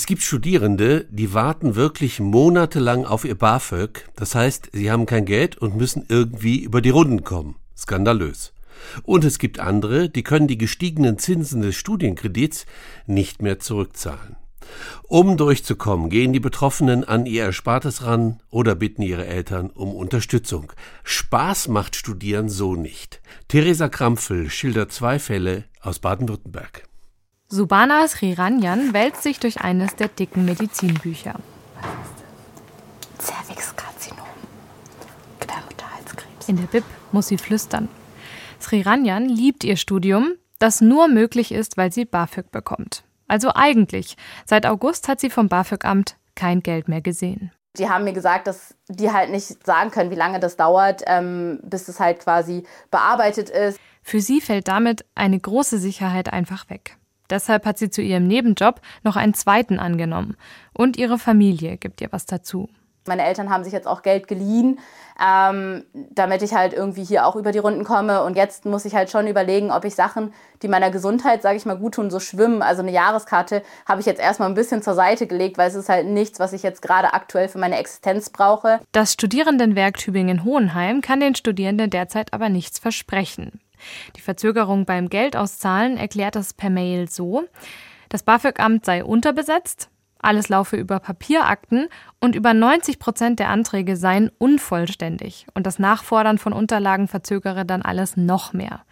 Es gibt Studierende, die warten wirklich monatelang auf ihr BAföG. Das heißt, sie haben kein Geld und müssen irgendwie über die Runden kommen. Skandalös. Und es gibt andere, die können die gestiegenen Zinsen des Studienkredits nicht mehr zurückzahlen. Um durchzukommen, gehen die Betroffenen an ihr Erspartes ran oder bitten ihre Eltern um Unterstützung. Spaß macht Studieren so nicht. Theresa Krampfel schildert zwei Fälle aus Baden-Württemberg. Subana Sriranjan wälzt sich durch eines der dicken Medizinbücher. Cervixkarzinom. Gebärmutterhalskrebs. In der Bib muss sie flüstern. Sriranjan liebt ihr Studium, das nur möglich ist, weil sie BAföG bekommt. Also eigentlich. Seit August hat sie vom BAföG-Amt kein Geld mehr gesehen. Die haben mir gesagt, dass die halt nicht sagen können, wie lange das dauert, ähm, bis es halt quasi bearbeitet ist. Für sie fällt damit eine große Sicherheit einfach weg. Deshalb hat sie zu ihrem Nebenjob noch einen zweiten angenommen. Und ihre Familie gibt ihr was dazu. Meine Eltern haben sich jetzt auch Geld geliehen, ähm, damit ich halt irgendwie hier auch über die Runden komme. Und jetzt muss ich halt schon überlegen, ob ich Sachen, die meiner Gesundheit, sage ich mal, gut tun, so schwimmen. Also eine Jahreskarte habe ich jetzt erstmal ein bisschen zur Seite gelegt, weil es ist halt nichts, was ich jetzt gerade aktuell für meine Existenz brauche. Das Studierendenwerk Tübingen-Hohenheim kann den Studierenden derzeit aber nichts versprechen. Die Verzögerung beim Geldauszahlen erklärt das per Mail so. Das BAföG-Amt sei unterbesetzt, alles laufe über Papierakten und über 90 Prozent der Anträge seien unvollständig und das Nachfordern von Unterlagen verzögere dann alles noch mehr.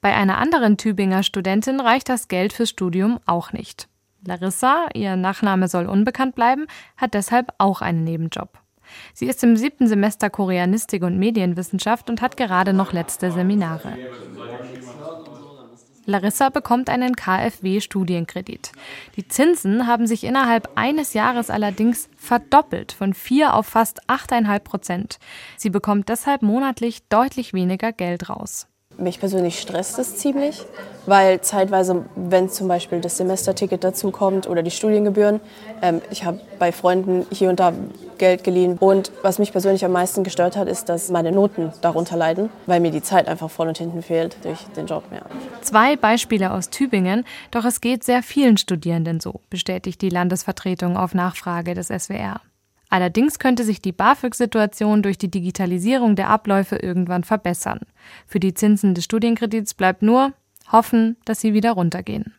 Bei einer anderen Tübinger Studentin reicht das Geld fürs Studium auch nicht. Larissa, ihr Nachname soll unbekannt bleiben, hat deshalb auch einen Nebenjob. Sie ist im siebten Semester Koreanistik und Medienwissenschaft und hat gerade noch letzte Seminare. Larissa bekommt einen KfW-Studienkredit. Die Zinsen haben sich innerhalb eines Jahres allerdings verdoppelt, von 4 auf fast 8,5 Prozent. Sie bekommt deshalb monatlich deutlich weniger Geld raus. Mich persönlich stresst es ziemlich, weil zeitweise, wenn zum Beispiel das Semesterticket dazukommt oder die Studiengebühren, ähm, ich habe bei Freunden hier und da Geld geliehen. Und was mich persönlich am meisten gestört hat, ist, dass meine Noten darunter leiden, weil mir die Zeit einfach voll und hinten fehlt durch den Job. Ja. Zwei Beispiele aus Tübingen, doch es geht sehr vielen Studierenden so, bestätigt die Landesvertretung auf Nachfrage des SWR. Allerdings könnte sich die BAföG-Situation durch die Digitalisierung der Abläufe irgendwann verbessern. Für die Zinsen des Studienkredits bleibt nur hoffen, dass sie wieder runtergehen.